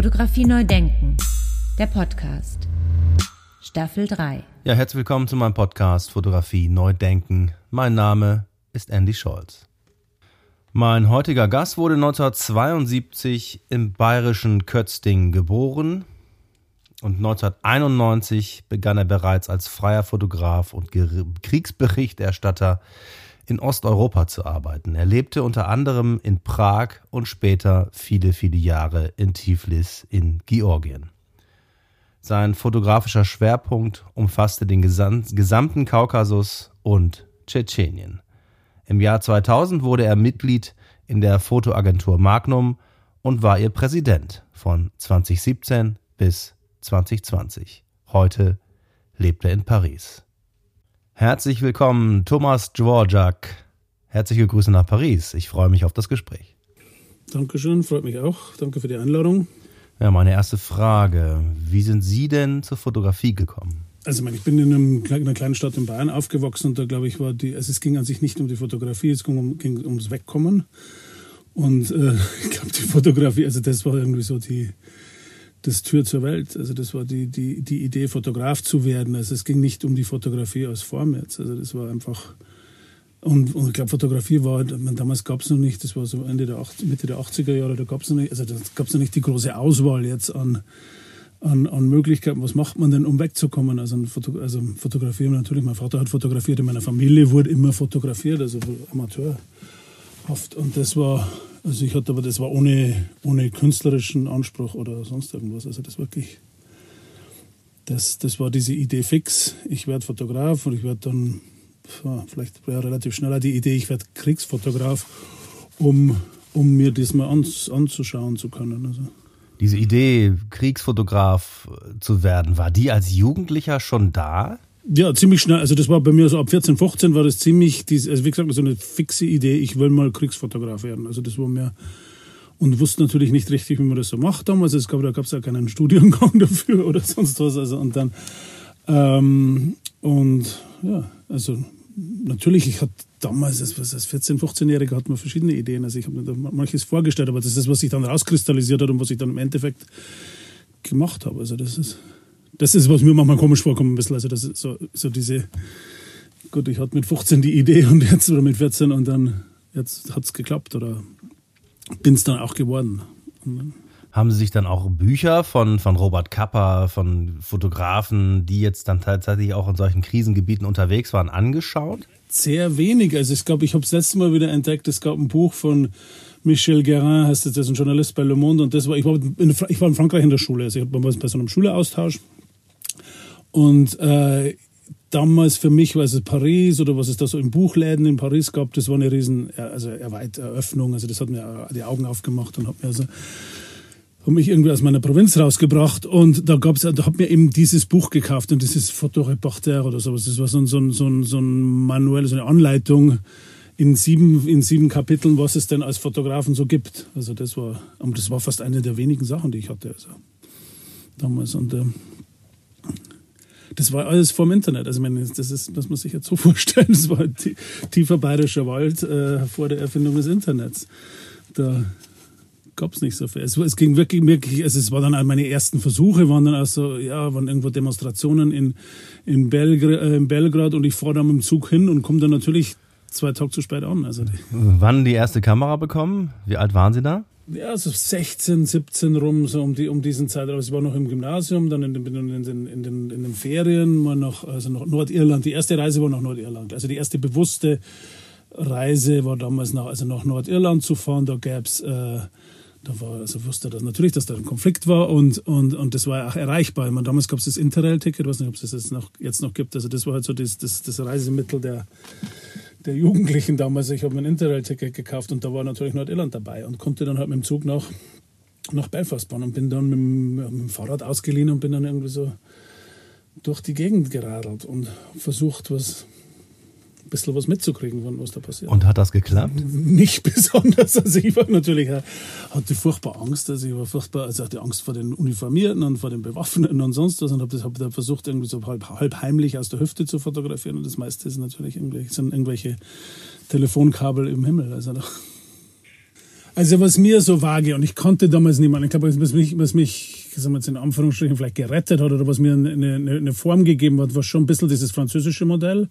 Fotografie neu denken. Der Podcast. Staffel 3. Ja, herzlich willkommen zu meinem Podcast Fotografie neu denken. Mein Name ist Andy Scholz. Mein heutiger Gast wurde 1972 im bayerischen Kötzting geboren und 1991 begann er bereits als freier Fotograf und Kriegsberichterstatter in Osteuropa zu arbeiten. Er lebte unter anderem in Prag und später viele, viele Jahre in Tiflis in Georgien. Sein fotografischer Schwerpunkt umfasste den gesamten Kaukasus und Tschetschenien. Im Jahr 2000 wurde er Mitglied in der Fotoagentur Magnum und war ihr Präsident von 2017 bis 2020. Heute lebt er in Paris. Herzlich willkommen, Thomas Dvorak. Herzliche Grüße nach Paris. Ich freue mich auf das Gespräch. Dankeschön, freut mich auch. Danke für die Einladung. Ja, meine erste Frage. Wie sind Sie denn zur Fotografie gekommen? Also ich bin in, einem, in, einer kleinen Stadt in Bayern aufgewachsen und da glaube ich war die, also es ging an sich nicht um die Fotografie, es ging, um, ging ums Wegkommen. Und äh, ich glaube die Fotografie, also das war irgendwie so die, das Tür zur Welt. Also das war die, die, die Idee, Fotograf zu werden. Also es ging nicht um die Fotografie als Form jetzt. Also das war einfach. Und, und ich glaube, Fotografie war, damals gab es noch nicht, das war so Ende der 80, Mitte der 80er Jahre, da gab es noch nicht, also da gab es noch nicht die große Auswahl jetzt an, an, an Möglichkeiten. Was macht man denn, um wegzukommen? Also, Foto, also fotografieren natürlich. Mein Vater hat fotografiert, in meiner Familie wurde immer fotografiert, also amateurhaft. Und das war, also ich hatte aber, das war ohne, ohne künstlerischen Anspruch oder sonst irgendwas. Also das wirklich, das, das war diese Idee fix. Ich werde Fotograf und ich werde dann, vielleicht ja, relativ schneller die Idee, ich werde Kriegsfotograf, um, um mir das mal an, anzuschauen zu können. Also. Diese Idee, Kriegsfotograf zu werden, war die als Jugendlicher schon da? Ja, ziemlich schnell. Also das war bei mir so ab 14, 15 war das ziemlich, also wie gesagt, so eine fixe Idee, ich will mal Kriegsfotograf werden. Also das war mir und wusste natürlich nicht richtig, wie man das so macht damals. Es gab, da gab es ja keinen Studiengang dafür oder sonst was. Also und dann ähm, und ja, also natürlich, ich hatte damals, als, als 14, 15-Jähriger, hat man verschiedene Ideen. Also ich habe mir manches vorgestellt, aber das ist das, was sich dann rauskristallisiert hat und was ich dann im Endeffekt gemacht habe. Also das ist das ist, was mir manchmal komisch vorkommt, ein bisschen. Also, das ist so, so diese, gut, ich hatte mit 15 die Idee und jetzt, oder mit 14 und dann, jetzt hat es geklappt oder bin es dann auch geworden. Haben Sie sich dann auch Bücher von, von Robert Kapper, von Fotografen, die jetzt dann tatsächlich auch in solchen Krisengebieten unterwegs waren, angeschaut? Sehr wenig. Also ich glaube, ich habe es letztes Mal wieder entdeckt, es gab ein Buch von Michel Guérin, heißt das, das ist ein Journalist bei Le Monde und das war, ich war in, ich war in Frankreich in der Schule, also ich war bei so einem Schuleaustausch und äh, damals für mich war es Paris oder was es da so in Buchläden in Paris gab, das war eine riesen also Eröffnung. Also das hat mir die Augen aufgemacht und hat mir also hat mich irgendwie aus meiner Provinz rausgebracht und da gab's, da hat mir eben dieses Buch gekauft und dieses Fotoreporter oder sowas. Das war so ein, so ein, so ein, so ein Manuell, so eine Anleitung in sieben, in sieben Kapiteln, was es denn als Fotografen so gibt. Also das war, und das war fast eine der wenigen Sachen, die ich hatte. Also damals und äh, das war alles vom Internet. Also, ich meine, das ist, das muss sich jetzt so vorstellen. Das war ein tiefer bayerischer Wald äh, vor der Erfindung des Internets. Da gab es nicht so viel. Es, es, ging wirklich, wirklich, also es waren dann meine ersten Versuche, waren dann also, ja, waren irgendwo Demonstrationen in, in, Belgr äh, in Belgrad und ich fahre dann mit dem Zug hin und komme dann natürlich zwei Tage zu spät an. Also Wann die erste Kamera bekommen? Wie alt waren Sie da? Ja, so 16, 17 rum, so um, die, um diesen Zeitraum. Ich war noch im Gymnasium, dann in den, in den, in den, in den Ferien, mal noch, also noch Nordirland. Die erste Reise war nach Nordirland. Also die erste bewusste Reise war damals nach, also nach Nordirland zu fahren. Da gab's, äh, da war, also wusste das natürlich, dass da ein Konflikt war und, und, und das war auch erreichbar. Ich meine, damals gab es das Interrail-Ticket, weiß nicht, ob es das jetzt noch, jetzt noch gibt. Also das war halt so das, das, das Reisemittel der, der Jugendlichen damals. Ich habe mir ein Interrail-Ticket gekauft und da war natürlich Nordirland dabei und konnte dann halt mit dem Zug nach, nach Belfast fahren und bin dann mit dem, mit dem Fahrrad ausgeliehen und bin dann irgendwie so durch die Gegend geradelt und versucht, was ein bisschen was mitzukriegen, was da passiert. Und hat das geklappt? Nicht besonders. Also ich war natürlich, äh, hatte furchtbar Angst. Also ich war furchtbar, also hatte Angst vor den Uniformierten und vor den Bewaffneten und sonst was und habe hab da versucht, irgendwie so halb, halb heimlich aus der Hüfte zu fotografieren. Und das meiste ist natürlich irgendwelche, sind irgendwelche Telefonkabel im Himmel. Also da Also was mir so vage, und ich konnte damals niemanden, ich glaube, was mich, was mich sagen wir jetzt in Anführungsstrichen vielleicht gerettet hat oder was mir eine, eine, eine Form gegeben hat, war schon ein bisschen dieses französische Modell.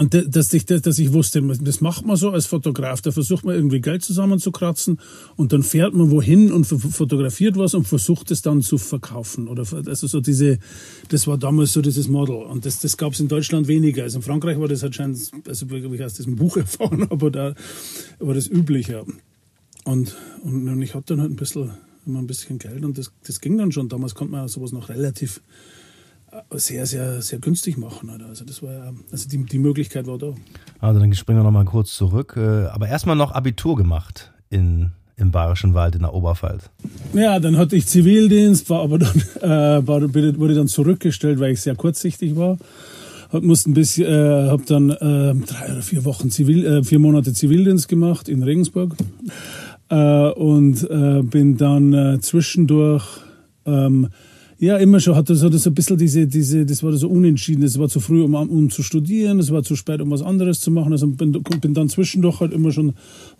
Und dass ich, dass ich wusste, das macht man so als Fotograf. Da versucht man irgendwie Geld zusammenzukratzen und dann fährt man wohin und fotografiert was und versucht es dann zu verkaufen. Oder also so diese, das war damals so dieses Model. Und das, das gab es in Deutschland weniger. Also in Frankreich war das anscheinend, also ich aus diesem Buch erfahren, aber da war das üblicher. Und, und, und ich hatte dann halt ein bisschen, immer ein bisschen Geld und das, das ging dann schon. Damals konnte man sowas noch relativ sehr, sehr, sehr günstig machen. Also das war also die, die Möglichkeit war da. Also dann springen wir nochmal kurz zurück. Äh, aber erstmal noch Abitur gemacht in, im Bayerischen Wald in der Oberpfalz. Ja, dann hatte ich Zivildienst, war aber dann, äh, war, wurde dann zurückgestellt, weil ich sehr kurzsichtig war. Hab, musste ein bisschen, äh, hab dann äh, drei oder vier Wochen Zivil, äh, vier Monate Zivildienst gemacht in Regensburg äh, und äh, bin dann äh, zwischendurch ähm, ja, immer schon hatte so das ein bisschen diese, diese, das war so unentschieden. Es war zu früh, um, um zu studieren, es war zu spät, um was anderes zu machen. Also bin, bin dann zwischendurch halt immer schon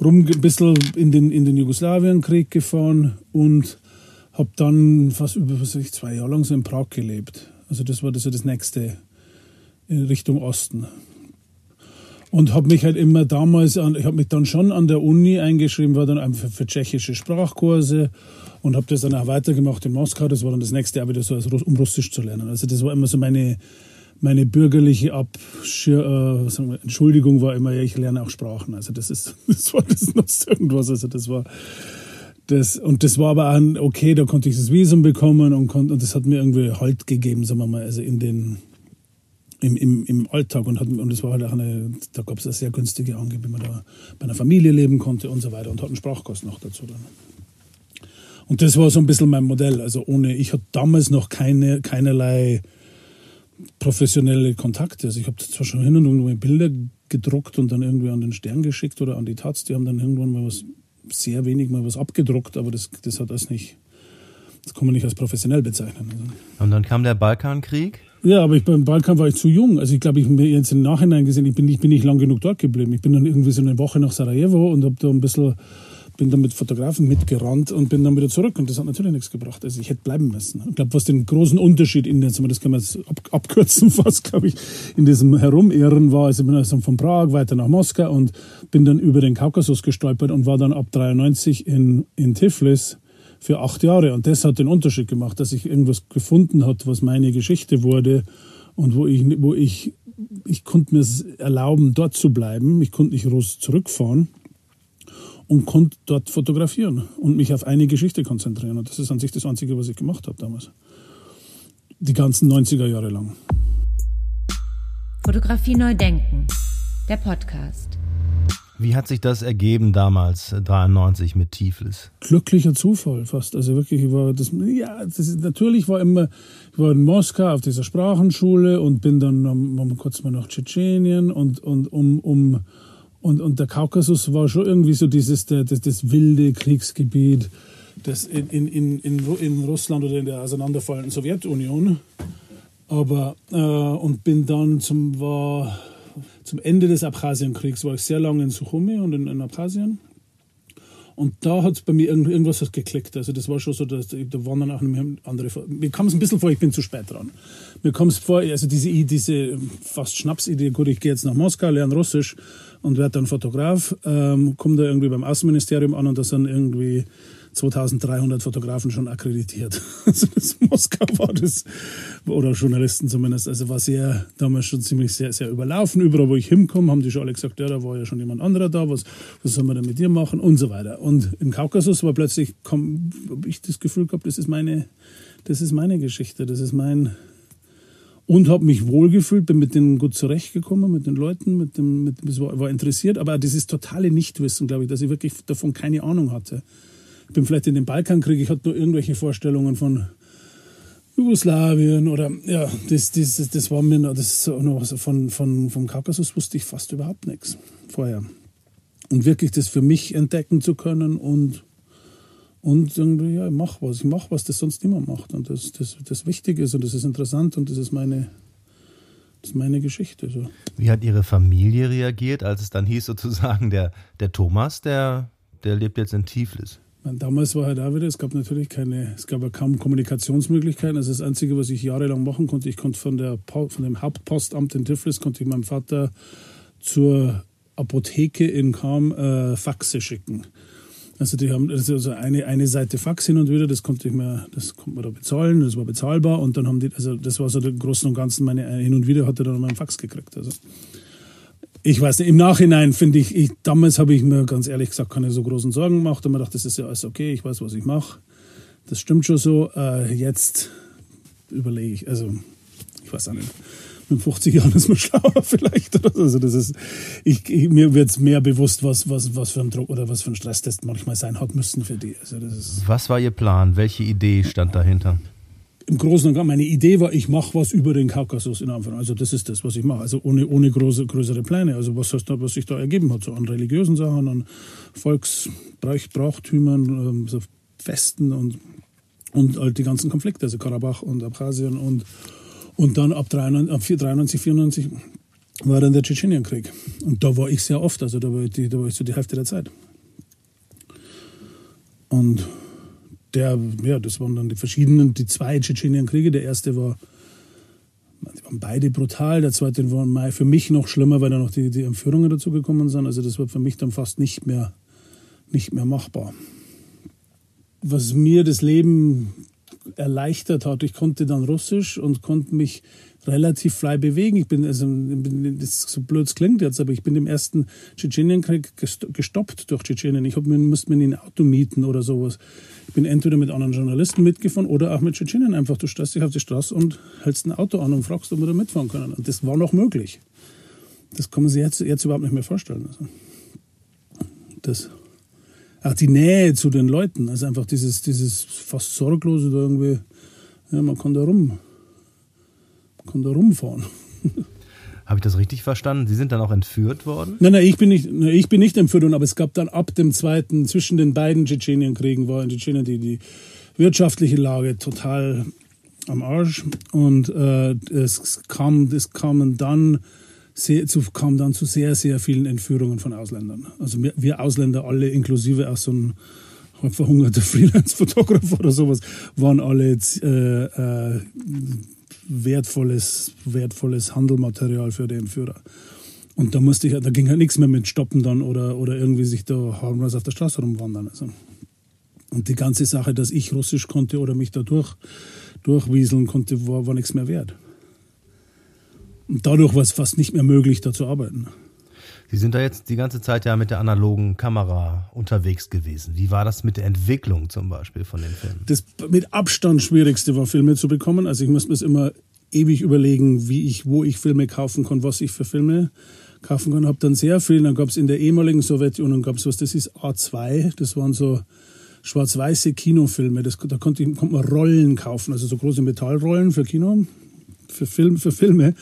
rum ein bisschen in den, in den Jugoslawienkrieg gefahren und habe dann fast über was ich, zwei Jahre lang so in Prag gelebt. Also das war das, so das nächste in Richtung Osten. Und habe mich halt immer damals, an, ich habe mich dann schon an der Uni eingeschrieben, war dann einfach für tschechische Sprachkurse und habe das dann auch weitergemacht in Moskau. Das war dann das nächste Jahr wieder so, um Russisch zu lernen. Also das war immer so meine, meine bürgerliche Abschir äh, wir, Entschuldigung war immer, ja, ich lerne auch Sprachen. Also das ist, das war das nutzt irgendwas. Also das war das, und das war aber ein, okay, da konnte ich das Visum bekommen und, und das hat mir irgendwie Halt gegeben, sagen wir mal, also in den, im, im, im Alltag und, hat, und das war halt auch eine, da gab es eine sehr günstige Angebot, wie man da bei einer Familie leben konnte und so weiter und hat einen Sprachkurs noch dazu dann. Und das war so ein bisschen mein Modell. Also ohne, ich hatte damals noch keine, keinerlei professionelle Kontakte. Also ich habe zwar schon hin und wieder Bilder gedruckt und dann irgendwie an den Stern geschickt oder an die Taz. Die haben dann irgendwann mal was, sehr wenig mal was abgedruckt, aber das, das hat das nicht, das kann man nicht als professionell bezeichnen. Also. Und dann kam der Balkankrieg? Ja, aber ich, beim Balkan war ich zu jung. Also ich glaube, ich habe jetzt im Nachhinein gesehen, ich bin nicht, bin nicht lang genug dort geblieben. Ich bin dann irgendwie so eine Woche nach Sarajevo und habe da ein bisschen bin dann mit Fotografen mitgerannt und bin dann wieder zurück. Und das hat natürlich nichts gebracht. Also ich hätte bleiben müssen. Ich glaube, was den großen Unterschied in den, das kann man jetzt ab, abkürzen fast, glaube ich, in diesem Herumirren war. Also ich bin also von Prag weiter nach Moskau und bin dann über den Kaukasus gestolpert und war dann ab 93 in, in Tiflis für acht Jahre. Und das hat den Unterschied gemacht, dass ich irgendwas gefunden hat, was meine Geschichte wurde und wo ich, wo ich, ich konnte mir erlauben, dort zu bleiben. Ich konnte nicht groß zurückfahren und konnte dort fotografieren und mich auf eine Geschichte konzentrieren. Und das ist an sich das Einzige, was ich gemacht habe damals. Die ganzen 90er Jahre lang. Fotografie neu denken. Der Podcast. Wie hat sich das ergeben damals, 93 mit Tiflis? Glücklicher Zufall fast. Also wirklich, ich war das, ja, das ist, natürlich war immer, ich war in Moskau auf dieser Sprachenschule und bin dann um, kurz mal nach Tschetschenien und, und um, um und, und der Kaukasus war schon irgendwie so dieses das, das wilde Kriegsgebiet das in, in, in, in Russland oder in der auseinanderfallenden Sowjetunion. Aber äh, und bin dann zum war zum Ende des Abchasienkriegs war ich sehr lange in Suchumi und in, in Abchasien. Und da hat es bei mir irgendwas geklickt. Also das war schon so, dass da waren dann auch andere. Mir kam es ein bisschen vor, ich bin zu spät dran. Mir kam es vor, also diese, diese fast Schnapsidee, gut, ich gehe jetzt nach Moskau, lerne Russisch und werde dann Fotograf, ähm, komme da irgendwie beim Außenministerium an und da sind irgendwie 2300 Fotografen schon akkreditiert. Also das Moskau war das, oder Journalisten zumindest, also war sehr, damals schon ziemlich sehr, sehr überlaufen. Überall, wo ich hinkomme, haben die schon alle gesagt, ja, da war ja schon jemand anderer da, was, was soll man denn mit dir machen und so weiter. Und im Kaukasus war plötzlich, habe ich das Gefühl gehabt, das ist meine, das ist meine Geschichte, das ist mein, und habe mich wohlgefühlt, bin mit denen gut zurechtgekommen, mit den Leuten, mit dem, mit, war, war interessiert, aber dieses totale Nichtwissen, glaube ich, dass ich wirklich davon keine Ahnung hatte. Ich bin vielleicht in den Balkankrieg, ich hatte nur irgendwelche Vorstellungen von Jugoslawien oder ja, das, das, das war mir das noch von, von, vom Kaukasus wusste ich fast überhaupt nichts vorher. Und wirklich das für mich entdecken zu können und und irgendwie, ja, ich mach was, ich mach was, das sonst niemand macht. Und das, das, das Wichtige ist und das ist interessant und das ist meine, das ist meine Geschichte. So. Wie hat Ihre Familie reagiert, als es dann hieß, sozusagen, der, der Thomas, der der lebt jetzt in Tiflis. Damals war halt auch wieder, es gab natürlich keine, es gab ja kaum Kommunikationsmöglichkeiten. Also das Einzige, was ich jahrelang machen konnte, ich konnte von, der, von dem Hauptpostamt in Tiflis, konnte ich meinem Vater zur Apotheke in Kam äh, Faxe schicken. Also die haben also eine, eine Seite Fax hin und wieder, das konnte ich mir, das konnte man da bezahlen, das war bezahlbar und dann haben die, also das war so der Großen und Ganzen meine, hin und wieder hat er dann meinen Fax gekriegt. Also ich weiß nicht, im Nachhinein finde ich, ich, damals habe ich mir ganz ehrlich gesagt keine so großen Sorgen gemacht und mir gedacht, das ist ja alles okay, ich weiß, was ich mache. Das stimmt schon so. Äh, jetzt überlege ich, also ich weiß auch nicht. Mit 50 Jahren ist man schlauer vielleicht. Also das ist, ich, ich mir wird es mehr bewusst, was, was, was für ein Druck oder was für ein Stress das manchmal sein hat müssen für die. Also das ist was war Ihr Plan? Welche Idee stand dahinter? Im Großen und Ganzen, meine Idee war, ich mache was über den Kaukasus in Anführungszeichen. Also das ist das, was ich mache. Also ohne, ohne große, größere Pläne. Also was, heißt da, was sich da ergeben hat, so an religiösen Sachen, an Volksbrauchtümern, ähm, so Festen und, und halt die ganzen Konflikte, also Karabach und Abkhazien und, und dann ab 93, 93 94 war dann der Tschetschenienkrieg. Und da war ich sehr oft, also da war ich, da war ich so die Hälfte der Zeit. Und der, ja, das waren dann die verschiedenen, die zwei Tschetschenienkriege. Der erste war, die waren beide brutal. Der zweite war für mich noch schlimmer, weil da noch die, die Entführungen dazu gekommen sind. Also das war für mich dann fast nicht mehr, nicht mehr machbar. Was mir das Leben erleichtert hat, ich konnte dann Russisch und konnte mich relativ frei bewegen. Ich bin, also, das so blöd es klingt jetzt, aber ich bin im ersten Tschetschenienkrieg gestoppt durch Tschetschenien. Ich hab, musste mir ein Auto mieten oder sowas. Ich bin entweder mit anderen Journalisten mitgefahren oder auch mit Tschetschenien einfach. Du stellst dich auf die Straße und hältst ein Auto an und fragst, ob wir da mitfahren können. Und das war noch möglich. Das kann man sich jetzt, jetzt überhaupt nicht mehr vorstellen. Also das, auch die Nähe zu den Leuten, also einfach dieses, dieses fast sorglose da irgendwie, ja, man kann da rum, man kann da rumfahren. Habe ich das richtig verstanden? Sie sind dann auch entführt worden? Nein, nein, ich bin nicht, ich bin nicht entführt worden, aber es gab dann ab dem zweiten, zwischen den beiden Tschetschenienkriegen war in Tschetschenien die, die wirtschaftliche Lage total am Arsch und äh, es kam, es kamen dann sehr, zu, kam dann zu sehr, sehr vielen Entführungen von Ausländern. Also wir, wir Ausländer alle, inklusive auch so ein verhungerter Freelance-Fotograf oder sowas, waren alle äh, äh, wertvolles, wertvolles Handelmaterial für den Führer. Und da musste ich, da ging halt nichts mehr mit Stoppen dann oder, oder irgendwie sich da harmlos auf der Straße rumwandern. Also. Und die ganze Sache, dass ich Russisch konnte oder mich da durch, durchwieseln konnte, war, war nichts mehr wert. Und dadurch war es fast nicht mehr möglich, da zu arbeiten. Sie sind da jetzt die ganze Zeit ja mit der analogen Kamera unterwegs gewesen. Wie war das mit der Entwicklung zum Beispiel von den Filmen? Das mit Abstand schwierigste war, Filme zu bekommen. Also ich musste mir immer ewig überlegen, wie ich, wo ich Filme kaufen kann, was ich für Filme kaufen kann. Habe dann sehr viel. Dann gab es in der ehemaligen Sowjetunion gab es was, das ist A2. Das waren so schwarz-weiße Kinofilme. Das, da konnte, konnte man Rollen kaufen, also so große Metallrollen für Kino, für, Film, für Filme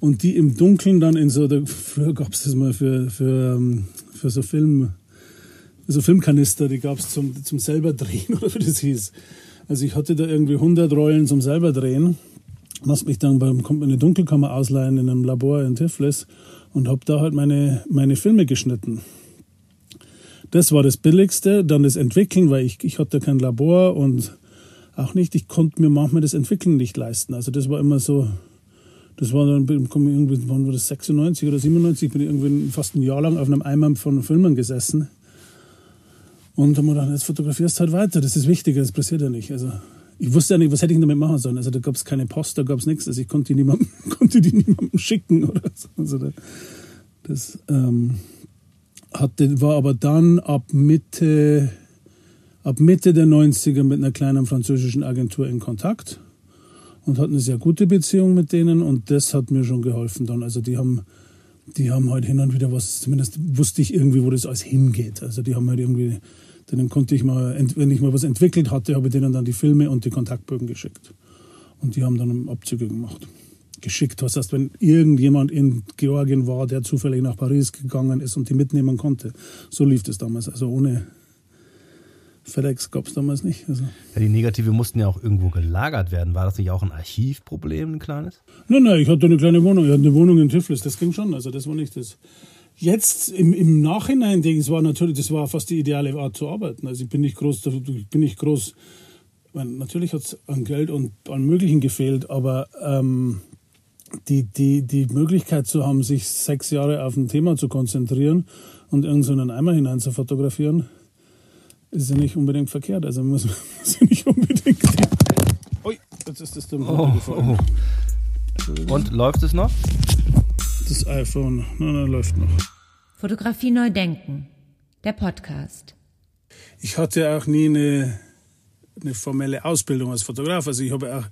und die im Dunkeln dann in so, der, früher gab es das mal für, für, ähm, für so Film, so Filmkanister, die gab es zum, zum selber drehen oder wie das hieß. Also ich hatte da irgendwie 100 Rollen zum selber drehen, musste mich dann beim, kommt eine Dunkelkammer ausleihen in einem Labor in Tiflis und habe da halt meine, meine Filme geschnitten. Das war das Billigste, dann das Entwickeln, weil ich, ich hatte kein Labor und auch nicht, ich konnte mir manchmal das Entwickeln nicht leisten. Also das war immer so, das war dann, irgendwie, wann war das, 96 oder 97, bin ich irgendwie fast ein Jahr lang auf einem Eimer von Filmen gesessen. Und dann haben wir gedacht, jetzt fotografierst du halt weiter, das ist wichtiger, das passiert ja nicht. Also ich wusste ja nicht, was hätte ich damit machen sollen. Also da gab es keine Post, da gab es nichts. Also ich konnte die niemandem, konnte die niemandem schicken oder so. Also da, das ähm, hatte, war aber dann ab Mitte, ab Mitte der 90er mit einer kleinen französischen Agentur in Kontakt und hatte eine sehr gute Beziehung mit denen und das hat mir schon geholfen dann. Also die haben, die haben halt hin und wieder was, zumindest wusste ich irgendwie, wo das alles hingeht. Also die haben halt irgendwie, denen konnte ich mal, wenn ich mal was entwickelt hatte, habe ich denen dann die Filme und die Kontaktbögen geschickt. Und die haben dann Abzüge gemacht. Geschickt, was heißt, wenn irgendjemand in Georgien war, der zufällig nach Paris gegangen ist und die mitnehmen konnte. So lief das damals, also ohne, FedEx gab es damals nicht. Also. Ja, die Negative mussten ja auch irgendwo gelagert werden. War das nicht auch ein Archivproblem, ein kleines? Nein, nein, ich hatte eine kleine Wohnung. Ich hatte eine Wohnung in Tiflis, das ging schon. Also das war nicht das. Jetzt im, im Nachhinein denke ich, es war natürlich, das war fast die ideale Art zu arbeiten. Also ich bin nicht groß, ich bin nicht groß, meine, natürlich hat es an Geld und an Möglichen gefehlt, aber ähm, die, die, die Möglichkeit zu haben, sich sechs Jahre auf ein Thema zu konzentrieren und irgendeinen so Eimer hinein zu fotografieren, ist ja nicht unbedingt verkehrt. Also muss man ja nicht unbedingt. Ui, jetzt ist das dumm oh, oh. Und läuft es noch? Das iPhone, nein, nein, läuft noch. Fotografie neu denken, der Podcast. Ich hatte auch nie eine, eine formelle Ausbildung als Fotograf. Also ich habe auch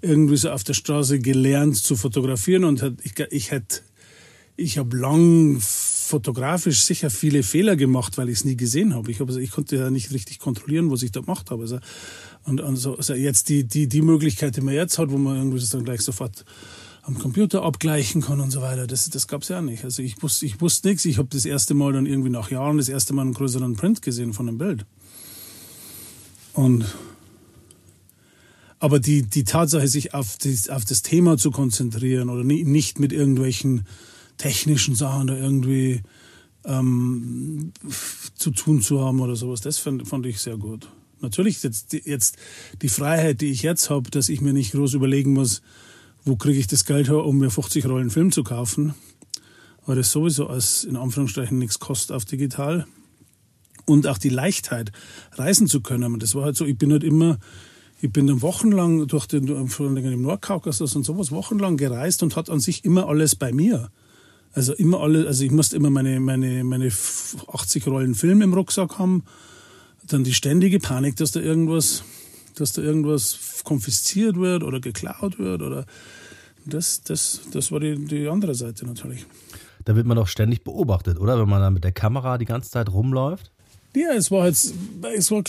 irgendwie so auf der Straße gelernt zu fotografieren und ich, ich hätte, ich habe lang fotografisch sicher viele Fehler gemacht, weil ich es nie gesehen habe. Ich, hab, also ich konnte ja nicht richtig kontrollieren, was ich da gemacht habe. Also, und, und so, also jetzt die, die, die Möglichkeit, die man jetzt hat, wo man irgendwie das dann gleich sofort am Computer abgleichen kann und so weiter, das, das gab es ja nicht. Also ich wusste, ich wusste nichts. Ich habe das erste Mal dann irgendwie nach Jahren das erste Mal einen größeren Print gesehen von einem Bild. Und aber die, die Tatsache, sich auf das, auf das Thema zu konzentrieren oder nicht mit irgendwelchen technischen Sachen da irgendwie ähm, zu tun zu haben oder sowas, das fand, fand ich sehr gut. Natürlich jetzt, jetzt die Freiheit, die ich jetzt habe, dass ich mir nicht groß überlegen muss, wo kriege ich das Geld her, um mir 50 Rollen Film zu kaufen, weil das sowieso als in Anführungsstrichen nichts kostet auf digital. Und auch die Leichtheit, reisen zu können. Das war halt so, ich bin halt immer ich bin dann wochenlang durch den, vor allem im Nordkaukasus und sowas, wochenlang gereist und hat an sich immer alles bei mir. Also immer alle, also ich musste immer meine, meine, meine 80 Rollen Film im Rucksack haben. Dann die ständige Panik, dass da irgendwas, dass da irgendwas konfisziert wird oder geklaut wird oder das, das, das war die, die andere Seite natürlich. Da wird man doch ständig beobachtet, oder? Wenn man da mit der Kamera die ganze Zeit rumläuft? Ja, es war jetzt, es war,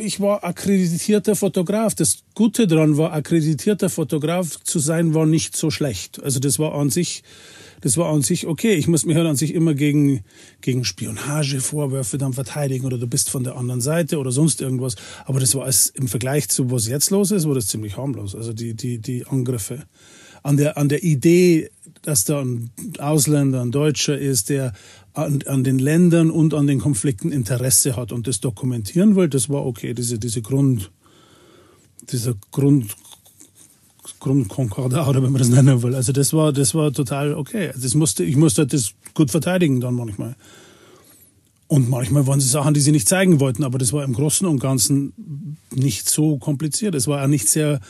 ich war akkreditierter Fotograf. Das Gute daran war, akkreditierter Fotograf zu sein, war nicht so schlecht. Also das war an sich, das war an sich okay. Ich muss mich halt an sich immer gegen, gegen Spionagevorwürfe dann verteidigen oder du bist von der anderen Seite oder sonst irgendwas. Aber das war als, im Vergleich zu was jetzt los ist, war das ziemlich harmlos. Also die, die, die Angriffe an der, an der Idee, dass da ein Ausländer, ein Deutscher ist, der an, an den Ländern und an den Konflikten Interesse hat und das dokumentieren will, das war okay, diese, diese Grund, dieser Grund, Grundkonkordat oder wenn man das nennen will. Also das war, das war total okay. Das musste, ich musste das gut verteidigen dann manchmal. Und manchmal waren es Sachen, die sie nicht zeigen wollten, aber das war im Großen und Ganzen nicht so kompliziert. Es war auch nicht sehr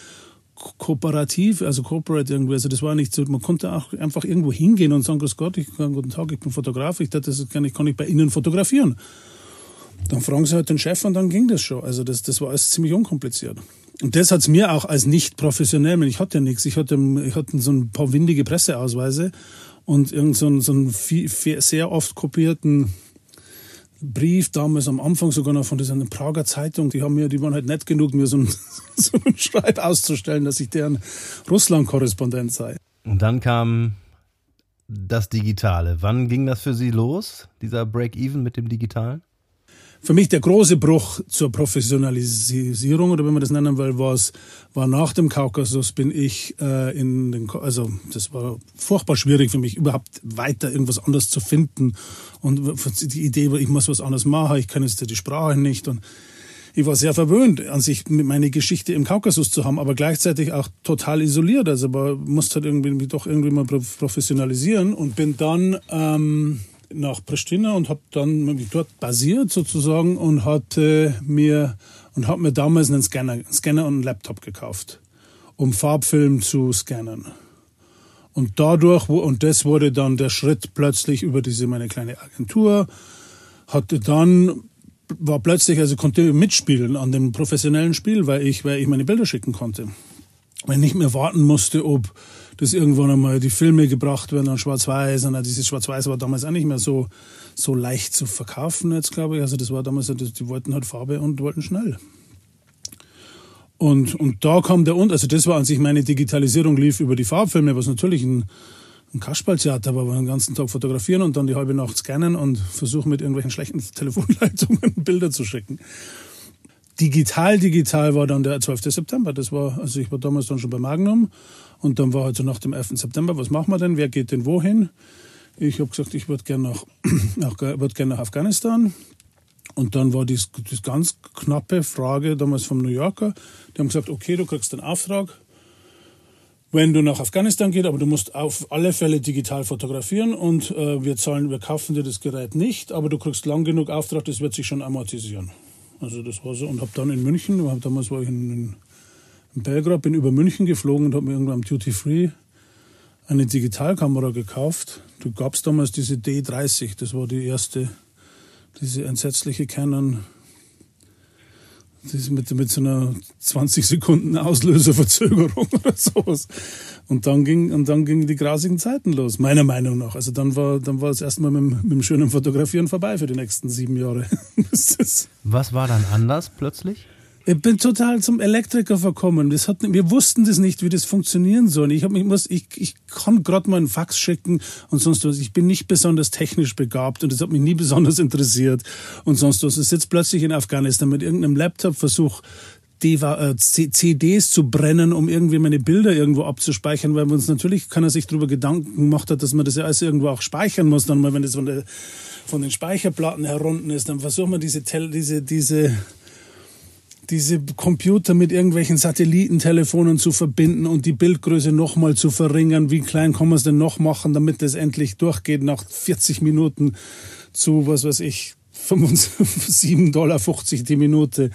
kooperativ, also corporate irgendwie. Also das war nicht so, man konnte auch einfach irgendwo hingehen und sagen, Grüß Gott, ich kann, guten Tag, ich bin Fotograf, ich dachte, das kann ich, kann ich bei Ihnen fotografieren. Dann fragen sie halt den Chef und dann ging das schon. Also das, das war alles ziemlich unkompliziert. Und das hat's mir auch als nicht professionell, ich hatte ja nichts, ich hatte, ich hatte so ein paar windige Presseausweise und irgend so einen, so einen sehr oft kopierten Brief damals am Anfang sogar noch von dieser Prager Zeitung, die haben mir, die waren halt nett genug, mir so ein, so ein Schreib auszustellen, dass ich deren Russland-Korrespondent sei. Und dann kam das Digitale. Wann ging das für Sie los, dieser Break-Even mit dem Digitalen? Für mich der große Bruch zur Professionalisierung oder wenn man das nennen will, war war nach dem Kaukasus bin ich äh, in den, also das war furchtbar schwierig für mich überhaupt weiter irgendwas anderes zu finden und die Idee war, ich muss was anderes machen, ich kann jetzt die Sprache nicht und ich war sehr verwöhnt, an sich meine Geschichte im Kaukasus zu haben, aber gleichzeitig auch total isoliert. Also aber musste halt irgendwie mich doch irgendwie mal professionalisieren und bin dann ähm, nach Pristina und habe dann dort basiert sozusagen und hatte mir und habe mir damals einen Scanner, einen Scanner und einen Laptop gekauft, um Farbfilm zu scannen. Und dadurch und das wurde dann der Schritt plötzlich über diese meine kleine Agentur hatte dann war plötzlich also konnte mitspielen an dem professionellen Spiel, weil ich weil ich meine Bilder schicken konnte. Weil ich nicht mehr warten musste, ob dass irgendwann einmal die Filme gebracht werden an Schwarz-Weiß. Und dieses Schwarz-Weiß war damals auch nicht mehr so, so leicht zu verkaufen jetzt, glaube ich. Also das war damals, die wollten halt Farbe und wollten schnell. Und, und da kam der und, also das war an sich meine Digitalisierung lief über die Farbfilme, was natürlich ein, ein Kasperltheater war, wir den ganzen Tag fotografieren und dann die halbe Nacht scannen und versuchen mit irgendwelchen schlechten Telefonleitungen Bilder zu schicken. Digital, digital war dann der 12. September. Das war, also ich war damals dann schon bei Magnum und dann war halt so nach dem 11. September, was machen wir denn? Wer geht denn wohin? Ich habe gesagt, ich würde gerne nach, nach, würd gern nach Afghanistan. Und dann war die, die ganz knappe Frage damals vom New Yorker. Die haben gesagt, okay, du kriegst den Auftrag, wenn du nach Afghanistan gehst, aber du musst auf alle Fälle digital fotografieren und äh, wir zahlen, wir kaufen dir das Gerät nicht, aber du kriegst lang genug Auftrag, das wird sich schon amortisieren. Also das war so und habe dann in München, damals war ich in, in Belgrad, bin über München geflogen und habe mir irgendwann am Duty Free eine Digitalkamera gekauft. Du gabst damals diese D30, das war die erste, diese entsetzliche Canon mit, mit so einer 20 Sekunden Auslöserverzögerung oder sowas. Und dann ging, und dann gingen die grasigen Zeiten los, meiner Meinung nach. Also dann war, dann war es erstmal mit, mit dem schönen Fotografieren vorbei für die nächsten sieben Jahre. Was war dann anders plötzlich? Ich bin total zum Elektriker verkommen. Das hat, wir wussten das nicht, wie das funktionieren soll. Ich, hab, ich, muss, ich, ich kann gerade mal einen Fax schicken und sonst was. Ich bin nicht besonders technisch begabt und das hat mich nie besonders interessiert und sonst was. Ich sitze plötzlich in Afghanistan mit irgendeinem Laptop, versuche äh, CDs zu brennen, um irgendwie meine Bilder irgendwo abzuspeichern, weil uns natürlich keiner sich darüber Gedanken gemacht hat, dass man das ja alles irgendwo auch speichern muss, dann mal, wenn das von, von den Speicherplatten herunten ist, dann versucht man diese, diese, diese diese Computer mit irgendwelchen Satellitentelefonen zu verbinden und die Bildgröße nochmal zu verringern. Wie klein kann man es denn noch machen, damit es endlich durchgeht nach 40 Minuten zu, was weiß ich, 7,50 Dollar die Minute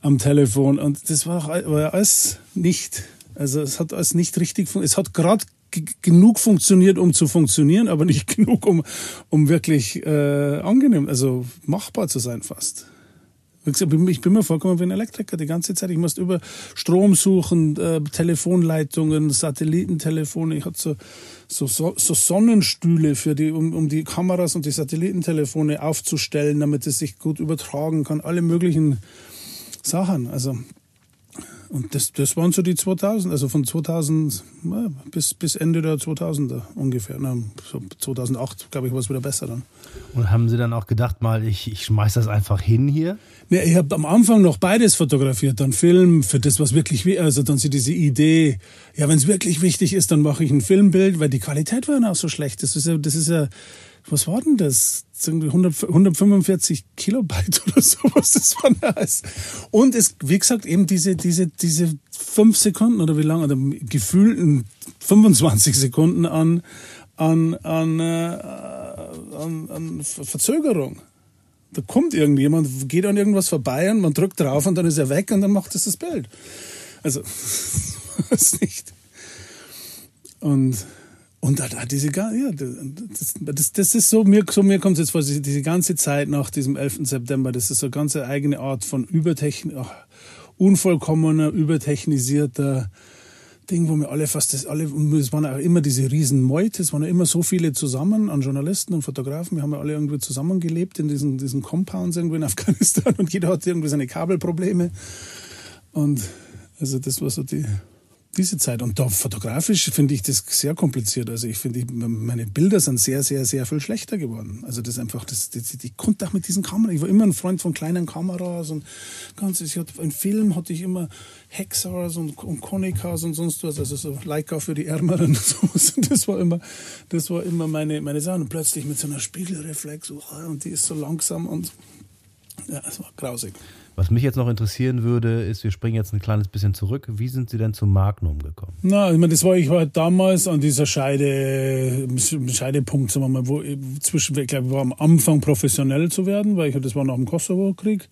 am Telefon. Und das war, war alles nicht, also es hat alles nicht richtig funktioniert. Es hat gerade genug funktioniert, um zu funktionieren, aber nicht genug, um, um wirklich äh, angenehm, also machbar zu sein fast. Ich bin mir vorgekommen wie ein Elektriker die ganze Zeit. Ich musste über Strom suchen, äh, Telefonleitungen, Satellitentelefone. Ich hatte so, so, so Sonnenstühle für die, um, um die Kameras und die Satellitentelefone aufzustellen, damit es sich gut übertragen kann. Alle möglichen Sachen. Also und das, das waren so die 2000, also von 2000 bis, bis Ende der 2000er ungefähr. Na, so 2008, glaube ich, war es wieder besser dann. Und haben Sie dann auch gedacht, mal, ich, ich schmeiß das einfach hin hier? Ja, ich habe am Anfang noch beides fotografiert, dann Film für das, was wirklich, also dann so diese Idee, ja, wenn es wirklich wichtig ist, dann mache ich ein Filmbild, weil die Qualität war ja auch so schlecht. Das ist ja, das ist ja, was war denn das? 100, 145 Kilobyte oder sowas, das war nice. Und es, wie gesagt, eben diese, diese, diese fünf Sekunden oder wie lange, oder gefühlten 25 Sekunden an, an, an, äh, an, an Verzögerung. Da kommt irgendjemand, geht an irgendwas vorbei und man drückt drauf und dann ist er weg und dann macht es das Bild. Also, das nicht. Und und da, da diese, ja, das, das, das ist so, mir, so mir kommt es jetzt vor, diese ganze Zeit nach diesem 11. September, das ist so eine ganz eigene Art von übertechni unvollkommener, übertechnisierter Ding, wo wir alle fast, das, alle, es waren auch immer diese riesen Meute, es waren ja immer so viele zusammen an Journalisten und Fotografen, wir haben ja alle irgendwie zusammengelebt in diesen, diesen Compounds irgendwo in Afghanistan und jeder hatte irgendwie seine Kabelprobleme. Und also das war so die, diese Zeit. Und da fotografisch finde ich das sehr kompliziert. Also ich finde, meine Bilder sind sehr, sehr, sehr viel schlechter geworden. Also das einfach, das, das, ich konnte auch mit diesen Kameras, ich war immer ein Freund von kleinen Kameras und ganz, ich hatte, Film hatte ich immer Hexars und, und Konicas und sonst was, also so Leica für die Ärmeren und sowas. Das war immer, das war immer meine, meine Sache. Und plötzlich mit so einer Spiegelreflex, und die ist so langsam und ja, es war grausig. Was mich jetzt noch interessieren würde, ist, wir springen jetzt ein kleines bisschen zurück. Wie sind Sie denn zum Magnum gekommen? Na, ich meine, das war ich war damals an dieser Scheide, Scheidepunkt, sagen wir mal, wo zwischen, ich glaube, war am Anfang professionell zu werden, weil ich, das war nach dem Kosovo-Krieg.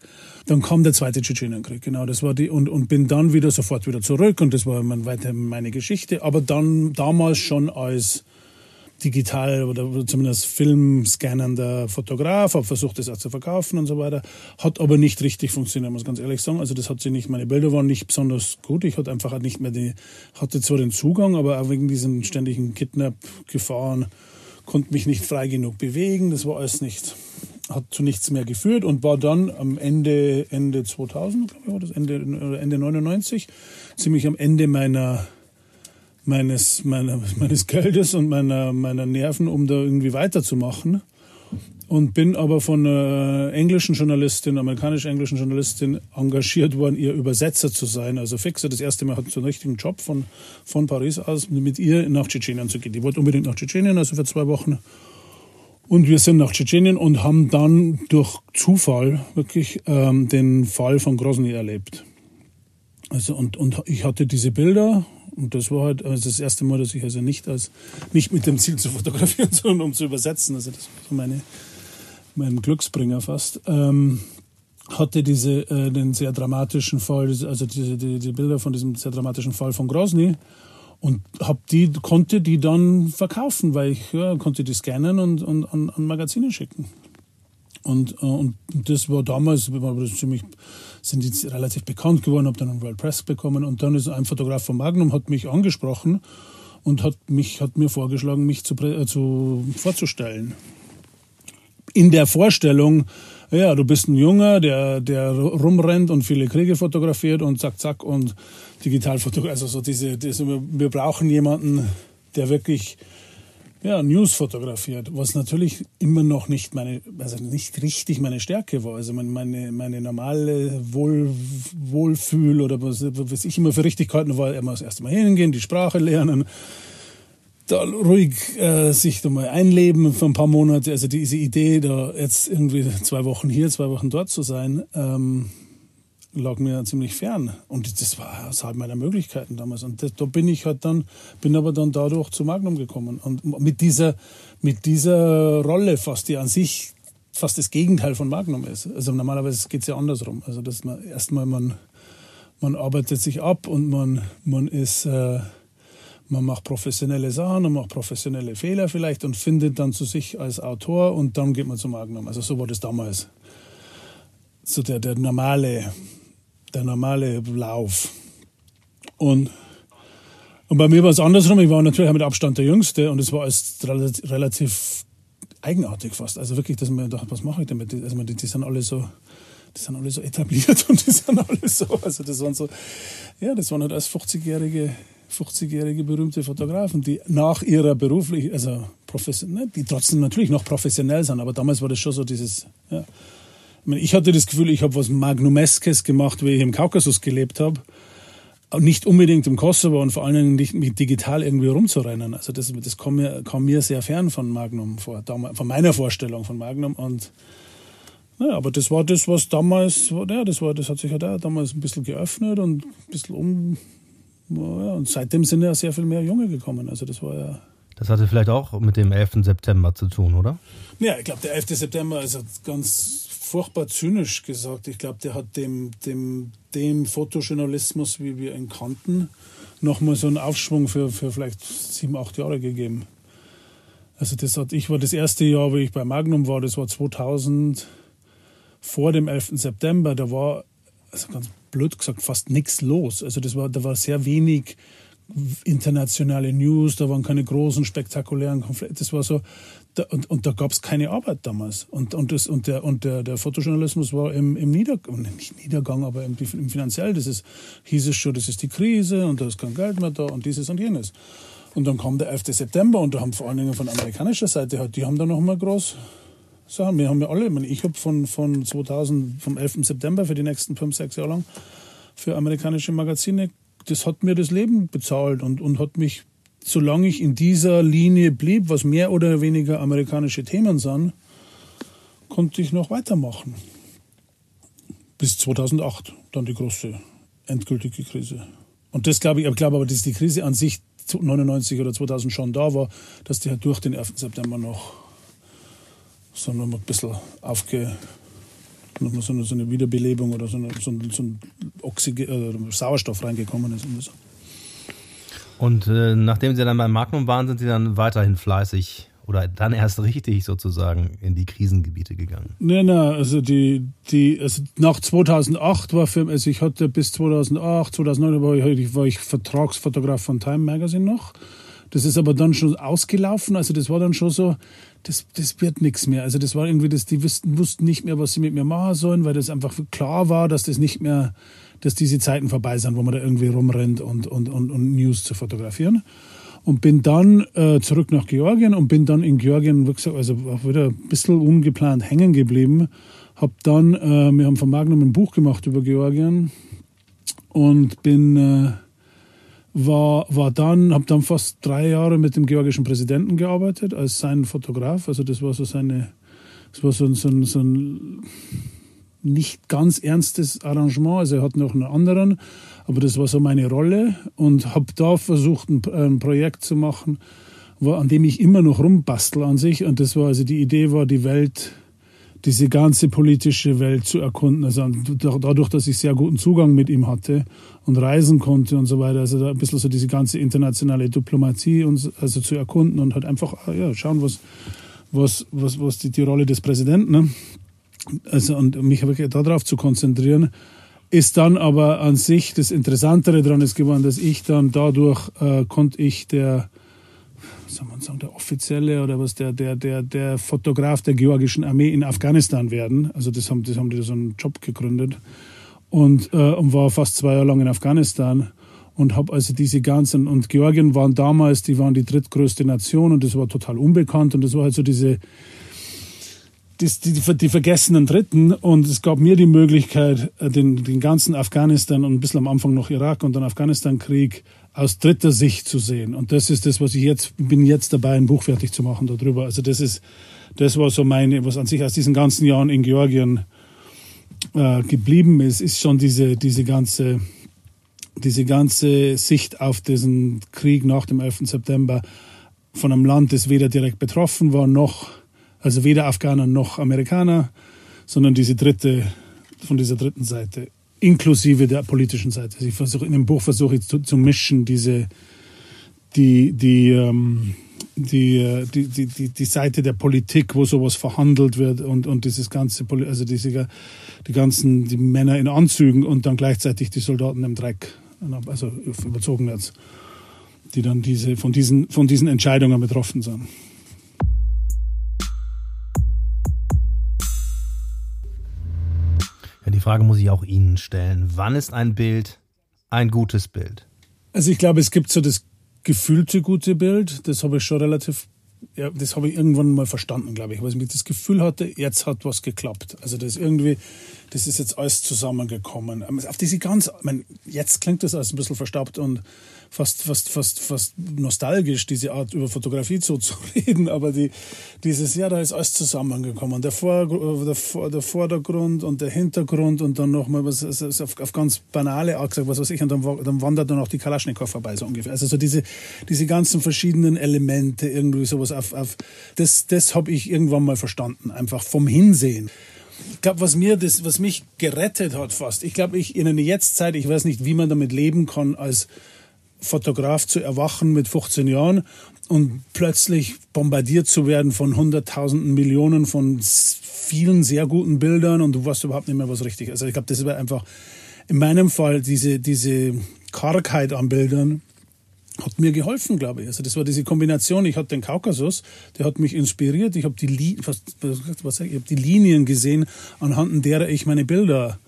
Dann kam der zweite Tschetschenienkrieg, genau, das war die, und, und bin dann wieder sofort wieder zurück und das war weiter meine Geschichte, aber dann damals schon als digital oder zumindest filmscannender Fotograf, habe versucht, das auch zu verkaufen und so weiter. Hat aber nicht richtig funktioniert, muss ganz ehrlich sagen. Also das hat sie nicht, meine Bilder waren nicht besonders gut. Ich hatte einfach nicht mehr die, hatte zwar den Zugang, aber auch wegen diesen ständigen Kidnap-Gefahren konnte mich nicht frei genug bewegen. Das war alles nicht, hat zu nichts mehr geführt und war dann am Ende, Ende 2000, glaube ich, war das Ende, Ende 99, ziemlich am Ende meiner meines, meiner, meines Geldes und meiner, meiner Nerven, um da irgendwie weiterzumachen. Und bin aber von einer englischen Journalistin, amerikanisch-englischen Journalistin engagiert worden, ihr Übersetzer zu sein. Also Fixer, das erste Mal hat so einen richtigen Job von, von Paris aus, mit ihr nach Tschetschenien zu gehen. Die wollte unbedingt nach Tschetschenien, also für zwei Wochen. Und wir sind nach Tschetschenien und haben dann durch Zufall wirklich ähm, den Fall von Grozny erlebt. Also und, und ich hatte diese Bilder und das war halt also das erste Mal, dass ich also nicht als nicht mit dem Ziel zu fotografieren, sondern um zu übersetzen. Also das war meine mein Glücksbringer fast. Ähm, hatte diese äh, den sehr dramatischen Fall, also diese die, die Bilder von diesem sehr dramatischen Fall von Grozny und hab die, konnte die dann verkaufen, weil ich ja, konnte die scannen und, und an, an Magazine schicken. Und, äh, und das war damals, war das ziemlich, sind die relativ bekannt geworden, habe dann einen World Press bekommen und dann ist ein Fotograf von Magnum hat mich angesprochen und hat mich hat mir vorgeschlagen, mich zu, äh, zu vorzustellen. In der Vorstellung, ja, du bist ein Junge, der, der rumrennt und viele Kriege fotografiert und zack, zack und digital fotografiert. Also so diese, diese, wir brauchen jemanden, der wirklich ja, News fotografiert, was natürlich immer noch nicht meine, also nicht richtig meine Stärke war. Also meine, meine normale Wohl, Wohlfühl oder was, was ich immer für richtig gehalten war, immer das erste Mal hingehen, die Sprache lernen, da ruhig äh, sich da mal einleben für ein paar Monate. Also diese Idee, da jetzt irgendwie zwei Wochen hier, zwei Wochen dort zu sein, ähm, lag mir ziemlich fern. Und das war außerhalb meiner Möglichkeiten damals. Und das, da bin ich halt dann, bin aber dann dadurch zu Magnum gekommen. Und mit dieser, mit dieser Rolle fast, die an sich fast das Gegenteil von Magnum ist. Also normalerweise geht es ja andersrum. Also dass man erstmal man, man arbeitet sich ab und man, man ist, äh, man macht professionelle Sachen und macht professionelle Fehler vielleicht und findet dann zu sich als Autor und dann geht man zu Magnum. Also so war das damals. So der, der normale der normale Lauf. Und, und bei mir war es andersrum. Ich war natürlich mit Abstand der Jüngste und es war alles relativ eigenartig fast. Also wirklich, dass man dachte, was mache ich damit? Also die, die sind alle so, die sind alle so etabliert und die sind alle so, also das waren so, ja, das waren halt als 50-jährige 50-jährige berühmte Fotografen, die nach ihrer beruflich, also professionell, die trotzdem natürlich noch professionell sind, aber damals war das schon so dieses, ja, ich hatte das Gefühl, ich habe was Magnumeskes gemacht, wie ich im Kaukasus gelebt habe. Nicht unbedingt im Kosovo und vor allen Dingen nicht mit digital irgendwie rumzurennen. Also das, das kam, mir, kam mir sehr fern von Magnum vor, von meiner Vorstellung von Magnum. Und ja, aber das war das, was damals, ja, das war, das hat sich halt auch damals ein bisschen geöffnet und ein bisschen um. Ja, und seitdem sind ja sehr viel mehr Junge gekommen. Also das war ja. Das hatte vielleicht auch mit dem 11. September zu tun, oder? Ja, ich glaube, der 11. September ist ganz furchtbar zynisch gesagt. Ich glaube, der hat dem, dem, dem Fotojournalismus, wie wir ihn kannten, nochmal so einen Aufschwung für, für vielleicht sieben, acht Jahre gegeben. Also das hat, ich war das erste Jahr, wo ich bei Magnum war, das war 2000, vor dem 11. September, da war, also ganz blöd gesagt, fast nichts los. Also das war, da war sehr wenig internationale News, da waren keine großen, spektakulären Konflikte. Das war so, da, und, und da gab es keine Arbeit damals. Und, und, das, und, der, und der, der Fotojournalismus war im, im Niedergang, nicht Niedergang, aber im, im finanziell. Das ist, hieß es schon, das ist die Krise und da ist kein Geld mehr da und dieses und jenes. Und dann kam der 11. September und da haben vor allen Dingen von amerikanischer Seite, halt, die haben da noch mal groß Sachen. Wir haben ja alle, ich habe von, von 2000, vom 11. September für die nächsten fünf, sechs Jahre lang für amerikanische Magazine das hat mir das Leben bezahlt und, und hat mich, solange ich in dieser Linie blieb, was mehr oder weniger amerikanische Themen sind, konnte ich noch weitermachen. Bis 2008, dann die große endgültige Krise. Und das glaube ich, ich glaube aber, dass die Krise an sich 99 oder 2000 schon da war, dass die halt durch den 1. September noch so noch ein bisschen aufge, nochmal so eine, so eine Wiederbelebung oder so, eine, ein, so ein Oxygen, äh, Sauerstoff reingekommen ist. Und, so. Und äh, nachdem Sie dann beim Magnum waren, sind Sie dann weiterhin fleißig oder dann erst richtig sozusagen in die Krisengebiete gegangen? Nein, nein, also die, die, also nach 2008 war für, also ich hatte bis 2008, 2009 war ich, war ich Vertragsfotograf von Time Magazine noch. Das ist aber dann schon ausgelaufen, also das war dann schon so, das, das wird nichts mehr. Also das war irgendwie, das, die wussten, wussten nicht mehr, was sie mit mir machen sollen, weil das einfach klar war, dass das nicht mehr, dass diese Zeiten vorbei sind, wo man da irgendwie rumrennt und, und, und, und News zu fotografieren. Und bin dann äh, zurück nach Georgien und bin dann in Georgien, wie gesagt, also auch wieder ein bisschen ungeplant hängen geblieben. Hab dann, äh, wir haben von Magnum ein Buch gemacht über Georgien und bin äh, war, war dann, habe dann fast drei Jahre mit dem georgischen Präsidenten gearbeitet als sein Fotograf. Also das war so seine, das war so so so ein nicht ganz ernstes Arrangement. Also er hat noch einen anderen, aber das war so meine Rolle und habe da versucht, ein, ein Projekt zu machen, wo, an dem ich immer noch rumbastel an sich. Und das war also die Idee war, die Welt diese ganze politische Welt zu erkunden. Also dadurch, dass ich sehr guten Zugang mit ihm hatte und reisen konnte und so weiter, also da ein bisschen so diese ganze internationale Diplomatie und also zu erkunden und halt einfach ja, schauen, was, was, was, was die, die Rolle des Präsidenten, ne? Also und mich darauf zu konzentrieren, ist dann aber an sich das Interessantere daran ist geworden, dass ich dann dadurch äh, konnte ich der soll man sagen, der offizielle oder was, der, der, der, der Fotograf der georgischen Armee in Afghanistan werden. Also das haben, das haben die so einen Job gegründet und, äh, und war fast zwei Jahre lang in Afghanistan und habe also diese ganzen und Georgien waren damals, die waren die drittgrößte Nation und das war total unbekannt und das war halt so diese die, die, die vergessenen Dritten und es gab mir die Möglichkeit, äh, den, den ganzen Afghanistan und ein bisschen am Anfang noch Irak und dann Afghanistan-Krieg aus dritter Sicht zu sehen. Und das ist das, was ich jetzt bin jetzt dabei, ein Buch fertig zu machen darüber. Also das ist, das war so meine, was an sich aus diesen ganzen Jahren in Georgien äh, geblieben ist, ist schon diese, diese ganze, diese ganze Sicht auf diesen Krieg nach dem 11. September von einem Land, das weder direkt betroffen war, noch, also weder Afghaner noch Amerikaner, sondern diese dritte, von dieser dritten Seite inklusive der politischen Seite. Ich versuche in dem Buch versuche ich zu, zu mischen diese die die, ähm, die, die, die, die, die Seite der Politik, wo sowas verhandelt wird und, und dieses ganze, also diese, die ganzen, die Männer in Anzügen und dann gleichzeitig die Soldaten im Dreck, also überzogen jetzt, die dann diese, von diesen, von diesen Entscheidungen betroffen sind. Die Frage muss ich auch Ihnen stellen. Wann ist ein Bild ein gutes Bild? Also ich glaube, es gibt so das gefühlte gute Bild. Das habe ich schon relativ, ja, das habe ich irgendwann mal verstanden, glaube ich, weil ich das Gefühl hatte, jetzt hat was geklappt. Also das irgendwie, das ist jetzt alles zusammengekommen. Auf diese ganz, ich meine, jetzt klingt das alles ein bisschen verstaubt und fast, fast, fast, fast nostalgisch, diese Art über Fotografie so zu reden, aber die, dieses, ja, da ist alles zusammengekommen. Der, Vor, der, der Vordergrund und der Hintergrund und dann nochmal was, also auf, auf ganz banale Art gesagt, was weiß ich, und dann, dann wandert dann auch die Kalaschnikow vorbei, so ungefähr. Also so diese, diese ganzen verschiedenen Elemente, irgendwie sowas auf, auf das, das habe ich irgendwann mal verstanden, einfach vom Hinsehen. Ich glaube, was mir das, was mich gerettet hat fast, ich glaube, ich in einer Jetztzeit, ich weiß nicht, wie man damit leben kann, als Fotograf zu erwachen mit 15 Jahren und plötzlich bombardiert zu werden von hunderttausenden Millionen von vielen sehr guten Bildern und du weißt überhaupt nicht mehr, was richtig ist. Also ich glaube, das war einfach in meinem Fall diese, diese Kargheit an Bildern hat mir geholfen, glaube ich. Also das war diese Kombination. Ich hatte den Kaukasus, der hat mich inspiriert. Ich habe die, was, was, ich habe die Linien gesehen, anhand derer ich meine Bilder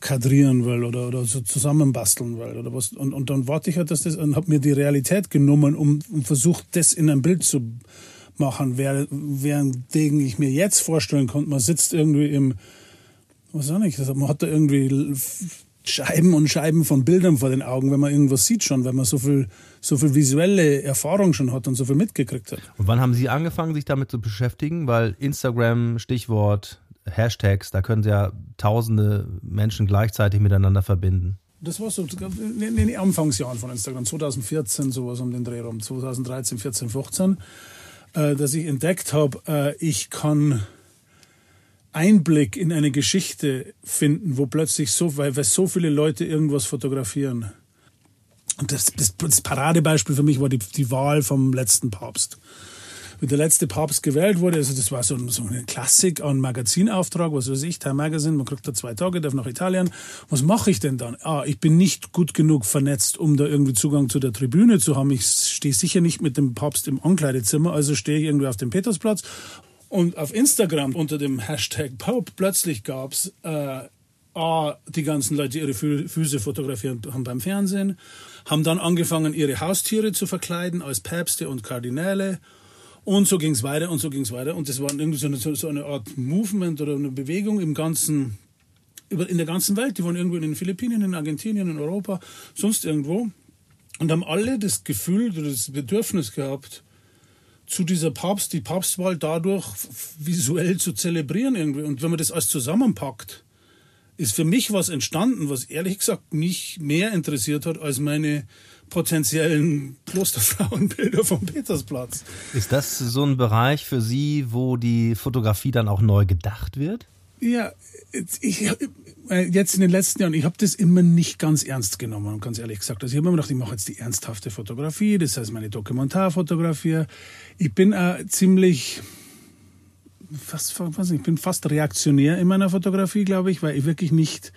kadrieren will oder, oder so zusammenbasteln will oder was. Und, und dann warte ich halt, dass das und habe mir die Realität genommen um, um versucht, das in ein Bild zu machen, während ich mir jetzt vorstellen konnte, man sitzt irgendwie im, was auch nicht, man hat da irgendwie Scheiben und Scheiben von Bildern vor den Augen, wenn man irgendwas sieht schon, wenn man so viel, so viel visuelle Erfahrung schon hat und so viel mitgekriegt hat. Und wann haben Sie angefangen, sich damit zu beschäftigen? Weil Instagram, Stichwort Hashtags, da können Sie ja tausende Menschen gleichzeitig miteinander verbinden. Das war so in den Anfangsjahren von Instagram, 2014, sowas um den Dreh rum, 2013, 14, 15, dass ich entdeckt habe, äh, ich kann Einblick in eine Geschichte finden, wo plötzlich so, weil, weil so viele Leute irgendwas fotografieren. Und das, das, das Paradebeispiel für mich war die, die Wahl vom letzten Papst wie der letzte Papst gewählt wurde. Also das war so, ein, so eine Klassik an Magazinauftrag, was weiß ich, Time Magazine, man kriegt da zwei Tage, darf nach Italien. Was mache ich denn dann? Ah, ich bin nicht gut genug vernetzt, um da irgendwie Zugang zu der Tribüne zu haben. Ich stehe sicher nicht mit dem Papst im Ankleidezimmer, also stehe ich irgendwie auf dem Petersplatz. Und auf Instagram unter dem Hashtag Pope plötzlich gab's äh, Ah, die ganzen Leute ihre Füße fotografieren haben beim Fernsehen, haben dann angefangen, ihre Haustiere zu verkleiden als Päpste und Kardinäle und so ging es weiter und so ging es weiter. Und das war irgendwie so eine, so eine Art Movement oder eine Bewegung im ganzen, in der ganzen Welt. Die waren irgendwo in den Philippinen, in Argentinien, in Europa, sonst irgendwo. und haben alle das Gefühl oder das Bedürfnis gehabt, zu dieser Papst, die Papstwahl dadurch visuell zu zelebrieren irgendwie. Und wenn man das alles zusammenpackt, ist für mich was entstanden, was ehrlich gesagt mich mehr interessiert hat als meine potenziellen Klosterfrauenbilder vom Petersplatz. Ist das so ein Bereich für Sie, wo die Fotografie dann auch neu gedacht wird? Ja, ich, jetzt in den letzten Jahren, ich habe das immer nicht ganz ernst genommen, ganz ehrlich gesagt. Also ich habe immer gedacht, ich mache jetzt die ernsthafte Fotografie, das heißt meine Dokumentarfotografie. Ich bin äh, ziemlich, fast, was ich bin fast reaktionär in meiner Fotografie, glaube ich, weil ich wirklich nicht,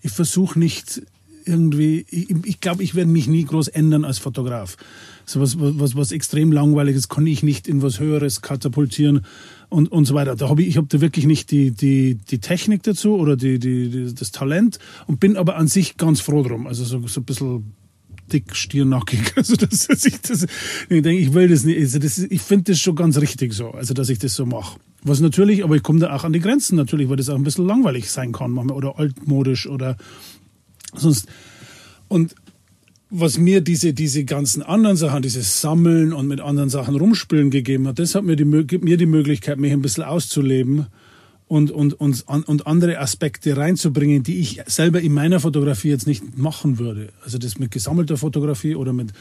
ich versuche nicht irgendwie, ich, ich glaube, ich werde mich nie groß ändern als Fotograf. So was, was, was extrem langweiliges kann ich nicht in was Höheres katapultieren und, und so weiter. Da habe ich, ich habe da wirklich nicht die, die, die Technik dazu oder die, die, die, das Talent und bin aber an sich ganz froh drum. Also so, so ein bisschen dick, stiernackig. Also das, dass ich das, ich denke, ich will das nicht. Also das, ich finde das schon ganz richtig so, also dass ich das so mache. Was natürlich, aber ich komme da auch an die Grenzen natürlich, weil das auch ein bisschen langweilig sein kann manchmal oder altmodisch oder sonst. Und was mir diese, diese ganzen anderen Sachen, dieses Sammeln und mit anderen Sachen rumspielen gegeben hat, das hat mir die, mir die Möglichkeit, mich ein bisschen auszuleben und, und, und, und andere Aspekte reinzubringen, die ich selber in meiner Fotografie jetzt nicht machen würde. Also das mit gesammelter Fotografie oder mit,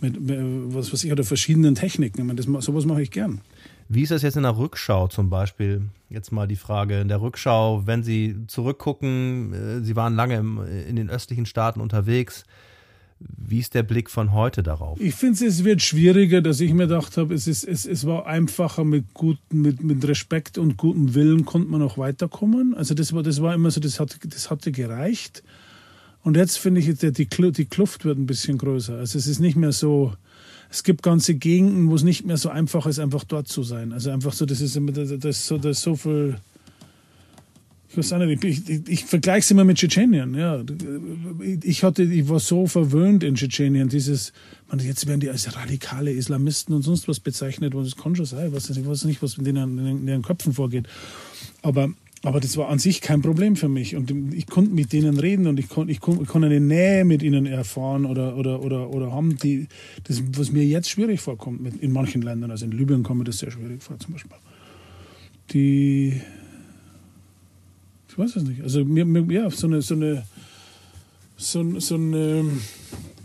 mit, mit was weiß ich, oder verschiedenen Techniken. Ich meine, das, sowas mache ich gern. Wie ist das jetzt in der Rückschau zum Beispiel? Jetzt mal die Frage in der Rückschau, wenn Sie zurückgucken, äh, Sie waren lange in den östlichen Staaten unterwegs. Wie ist der Blick von heute darauf? Ich finde, es wird schwieriger, dass ich mir gedacht habe, es, ist, es, es war einfacher mit, guten, mit, mit Respekt und gutem Willen konnte man auch weiterkommen. Also das war, das war immer so, das, hat, das hatte gereicht. Und jetzt finde ich, die, die Kluft wird ein bisschen größer. Also es ist nicht mehr so, es gibt ganze Gegenden, wo es nicht mehr so einfach ist, einfach dort zu sein. Also einfach so, das ist, das ist so, das ist so viel ich ich, ich, ich vergleiche es immer mit Tschetschenien. Ja. Ich, hatte, ich war so verwöhnt in Tschetschenien, dieses, man, jetzt werden die als radikale Islamisten und sonst was bezeichnet, das kann schon sein, ich weiß nicht, ich weiß nicht was in denen, in deren Köpfen vorgeht. Aber, aber das war an sich kein Problem für mich und ich konnte mit denen reden und ich konnte, ich konnte, eine Nähe mit ihnen erfahren oder, oder, oder, oder haben, die, das, was mir jetzt schwierig vorkommt mit, in manchen Ländern, also in Libyen kommt mir das sehr schwierig vor zum Beispiel. Die, ich weiß es nicht. Also mir, mir, ja, so eine, so eine, so, so eine,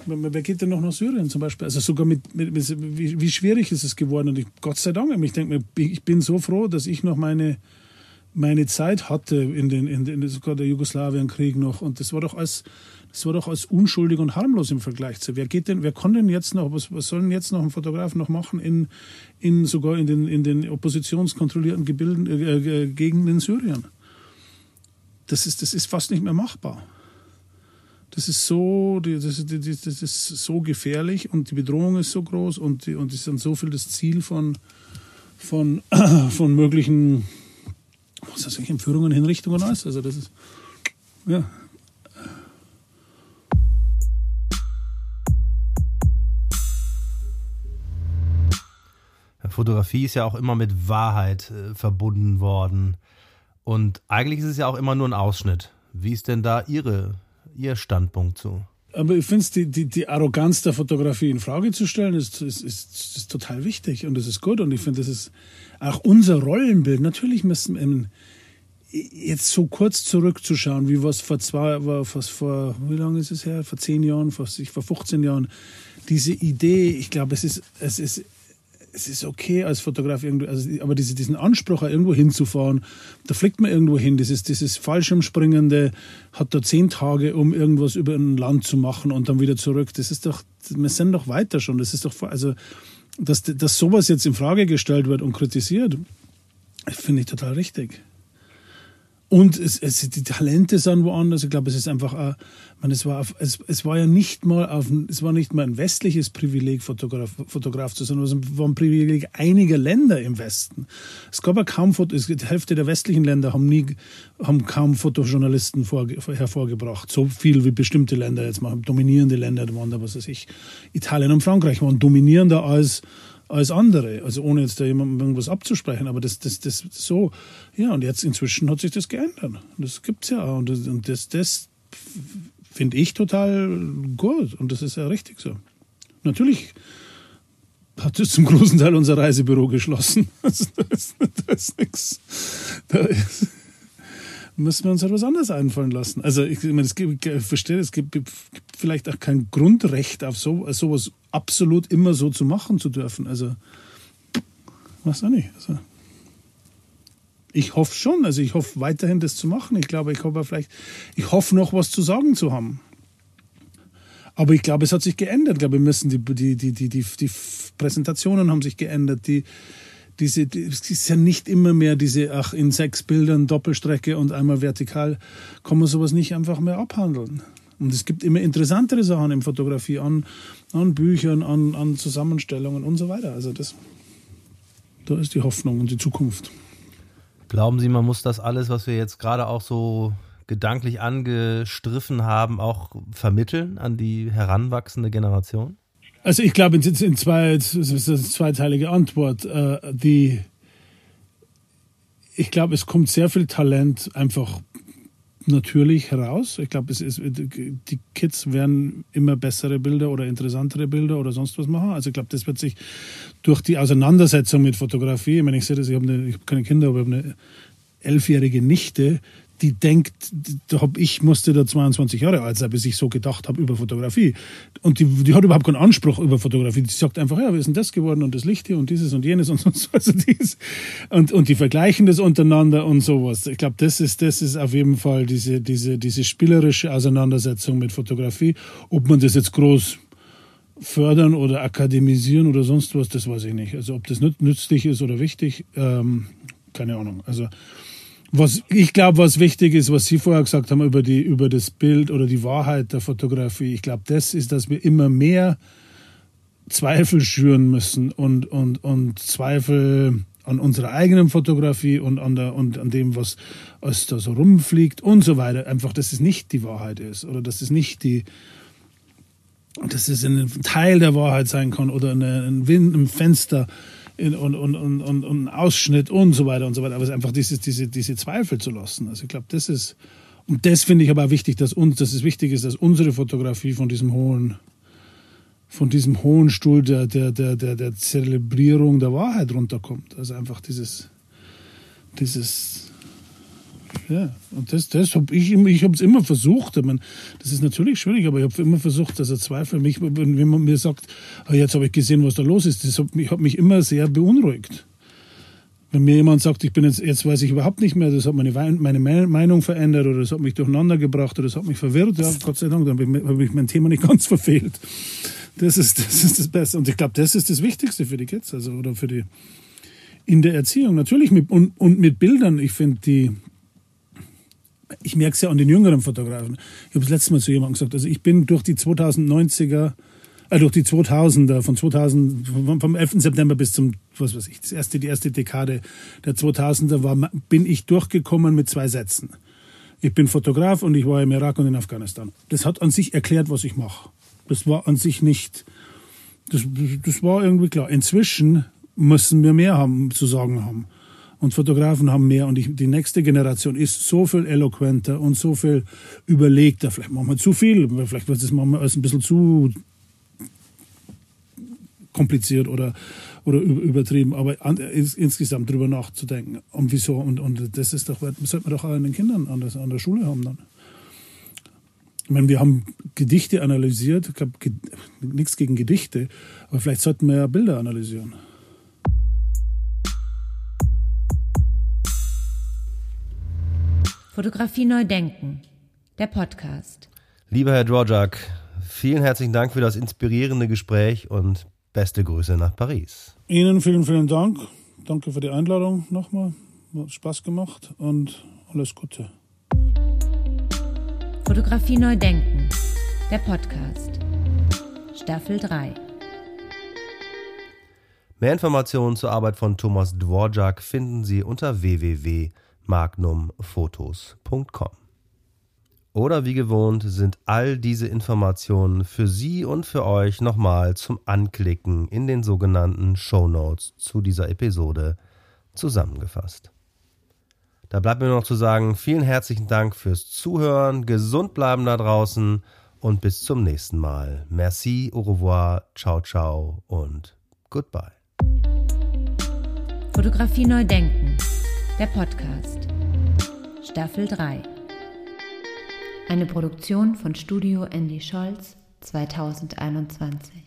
wer geht denn noch nach Syrien zum Beispiel? Also sogar mit, mit, wie, wie, schwierig ist es geworden? Und ich, Gott sei Dank, ich denke mir, ich bin so froh, dass ich noch meine, meine Zeit hatte in den, in den sogar der Jugoslawienkrieg noch. Und das war doch als, das war doch als unschuldig und harmlos im Vergleich zu. Wer geht denn, wer kann denn jetzt noch, was, was soll jetzt noch ein Fotograf noch machen in, in sogar in den, in den oppositionskontrollierten Gebilden, äh, äh, Gegenden in Syrien? Das ist, das ist fast nicht mehr machbar. Das ist so, das, das, das ist so gefährlich und die Bedrohung ist so groß und, die, und ist dann so viel das Ziel von, von, von möglichen was weiß ich, Entführungen, Hinrichtungen und alles. Also das ist, ja. Fotografie ist ja auch immer mit Wahrheit äh, verbunden worden. Und eigentlich ist es ja auch immer nur ein Ausschnitt. Wie ist denn da Ihre, Ihr Standpunkt zu? Aber ich finde die, die, die Arroganz der Fotografie in Frage zu stellen, ist, ist, ist, ist total wichtig und das ist gut. Und ich finde, das ist auch unser Rollenbild. Natürlich müssen wir jetzt so kurz zurückzuschauen, wie was vor zwei, was vor, wie lange ist es her? Vor zehn Jahren, vor, vor 15 Jahren. Diese Idee, ich glaube, es ist, es ist es ist okay als Fotograf irgendwie, also, aber diese, diesen Anspruch, irgendwo hinzufahren, da fliegt man irgendwo hin. Dieses, dieses Fallschirmspringende hat da zehn Tage, um irgendwas über ein Land zu machen und dann wieder zurück. Das ist doch, wir sind doch weiter schon. Das ist doch, also, dass, dass sowas jetzt in Frage gestellt wird und kritisiert, finde ich total richtig. Und es, es, die Talente sind woanders. Ich glaube, es ist einfach, äh, man, es, war auf, es, es war ja nicht mal auf, es war nicht mal ein westliches Privileg, Fotograf, Fotograf zu sein, es war ein Privileg einiger Länder im Westen. Es gab ja kaum Fotos, die Hälfte der westlichen Länder haben nie, haben kaum Fotojournalisten vor, hervorgebracht. So viel wie bestimmte Länder jetzt machen. Dominierende Länder waren da, was weiß ich. Italien und Frankreich waren dominierender als, als andere. Also ohne jetzt da jemandem irgendwas abzusprechen, aber das, das, das so. Ja, und jetzt inzwischen hat sich das geändert. Das gibt's ja auch. Und das, und das, das finde ich total gut. Und das ist ja richtig so. Natürlich hat es zum großen Teil unser Reisebüro geschlossen. Also da ist, nichts. Da ist, müssen wir uns etwas anderes einfallen lassen. Also ich, meine, es gibt, ich verstehe, es gibt vielleicht auch kein Grundrecht auf so, sowas absolut immer so zu machen zu dürfen. Also was auch nicht. Also, ich hoffe schon, also ich hoffe weiterhin das zu machen. Ich glaube, ich hoffe vielleicht, ich hoffe noch was zu sagen zu haben. Aber ich glaube, es hat sich geändert. Ich glaube, wir müssen die, die, die, die, die, die Präsentationen haben sich geändert. Die, diese, die, es ist ja nicht immer mehr diese, ach, in sechs Bildern Doppelstrecke und einmal vertikal, kann man sowas nicht einfach mehr abhandeln. Und es gibt immer interessantere Sachen in Fotografie an, an Büchern, an, an Zusammenstellungen und so weiter. Also das, da ist die Hoffnung und die Zukunft. Glauben Sie, man muss das alles, was wir jetzt gerade auch so gedanklich angestriffen haben, auch vermitteln an die heranwachsende Generation? Also ich glaube, in, in zwei, das ist eine zweiteilige Antwort. Äh, die, ich glaube, es kommt sehr viel Talent einfach natürlich heraus. Ich glaube, die Kids werden immer bessere Bilder oder interessantere Bilder oder sonst was machen. Also ich glaube, das wird sich durch die Auseinandersetzung mit Fotografie, ich meine, ich sehe das, ich habe, eine, ich habe keine Kinder, aber ich habe eine elfjährige Nichte, die denkt, ich musste da 22 Jahre alt sein, bis ich so gedacht habe über Fotografie. Und die, die hat überhaupt keinen Anspruch über Fotografie. Die sagt einfach, ja, ist denn das geworden und das Licht hier und dieses und jenes und so. Also dies. Und, und die vergleichen das untereinander und sowas. Ich glaube, das ist, das ist auf jeden Fall diese, diese, diese spielerische Auseinandersetzung mit Fotografie. Ob man das jetzt groß fördern oder akademisieren oder sonst was, das weiß ich nicht. Also ob das nützlich ist oder wichtig, ähm, keine Ahnung. Also was ich glaube, was wichtig ist, was Sie vorher gesagt haben über die über das Bild oder die Wahrheit der Fotografie, ich glaube, das ist, dass wir immer mehr Zweifel schüren müssen und und und Zweifel an unserer eigenen Fotografie und an der und an dem, was, was da so rumfliegt und so weiter. Einfach, dass es nicht die Wahrheit ist oder dass es nicht die dass es ein Teil der Wahrheit sein kann oder ein Wind im Fenster und, und, und, und, und Ausschnitt und so weiter und so weiter. Aber es ist einfach dieses, diese, diese Zweifel zu lassen. Also ich glaube, das ist, und das finde ich aber wichtig, dass uns, dass es wichtig ist, dass unsere Fotografie von diesem hohen, von diesem hohen Stuhl der, der, der, der, der Zelebrierung der Wahrheit runterkommt. Also einfach dieses, dieses, ja, und das, das habe ich, ich habe es immer versucht. Ich meine, das ist natürlich schwierig, aber ich habe immer versucht, dass er Zweifel mich, wenn man mir sagt, ah, jetzt habe ich gesehen, was da los ist, das hat mich, hat mich immer sehr beunruhigt. Wenn mir jemand sagt, ich bin jetzt, jetzt weiß ich überhaupt nicht mehr, das hat meine, meine Meinung verändert oder das hat mich durcheinander gebracht oder das hat mich verwirrt, ja, Gott sei Dank, dann habe ich mein Thema nicht ganz verfehlt. Das ist das, ist das Beste. Und ich glaube, das ist das Wichtigste für die Kids, also, oder für die, in der Erziehung. Natürlich mit, und, und mit Bildern. Ich finde die, ich merke es ja an den jüngeren Fotografen. Ich habe das letzte Mal zu jemandem gesagt, also ich bin durch die 2090er, äh, durch die 2000er, von 2000, vom 11. September bis zum, was weiß ich, das erste, die erste Dekade der 2000er war, bin ich durchgekommen mit zwei Sätzen. Ich bin Fotograf und ich war im Irak und in Afghanistan. Das hat an sich erklärt, was ich mache. Das war an sich nicht, das, das war irgendwie klar. Inzwischen müssen wir mehr haben, zu sagen haben und Fotografen haben mehr und die, die nächste Generation ist so viel eloquenter und so viel überlegter. Vielleicht machen wir zu viel, vielleicht wird es manchmal alles ein bisschen zu kompliziert oder, oder übertrieben, aber an, ins, insgesamt drüber nachzudenken und wieso und, und das ist doch, das sollte man doch auch an den Kindern an der, an der Schule haben dann. Ich meine, wir haben Gedichte analysiert, ich glaube, nichts gegen Gedichte, aber vielleicht sollten wir ja Bilder analysieren. Fotografie neu denken. Der Podcast. Lieber Herr Dvorak, vielen herzlichen Dank für das inspirierende Gespräch und beste Grüße nach Paris. Ihnen vielen, vielen Dank. Danke für die Einladung nochmal. Hat Spaß gemacht und alles Gute. Fotografie neu denken. Der Podcast. Staffel 3. Mehr Informationen zur Arbeit von Thomas Dvorak finden Sie unter www magnumfotos.com. Oder wie gewohnt sind all diese Informationen für Sie und für euch nochmal zum Anklicken in den sogenannten Show Notes zu dieser Episode zusammengefasst. Da bleibt mir noch zu sagen, vielen herzlichen Dank fürs Zuhören, gesund bleiben da draußen und bis zum nächsten Mal. Merci, au revoir, ciao, ciao und goodbye. Fotografie neu denken. Der Podcast. Staffel 3. Eine Produktion von Studio Andy Scholz 2021.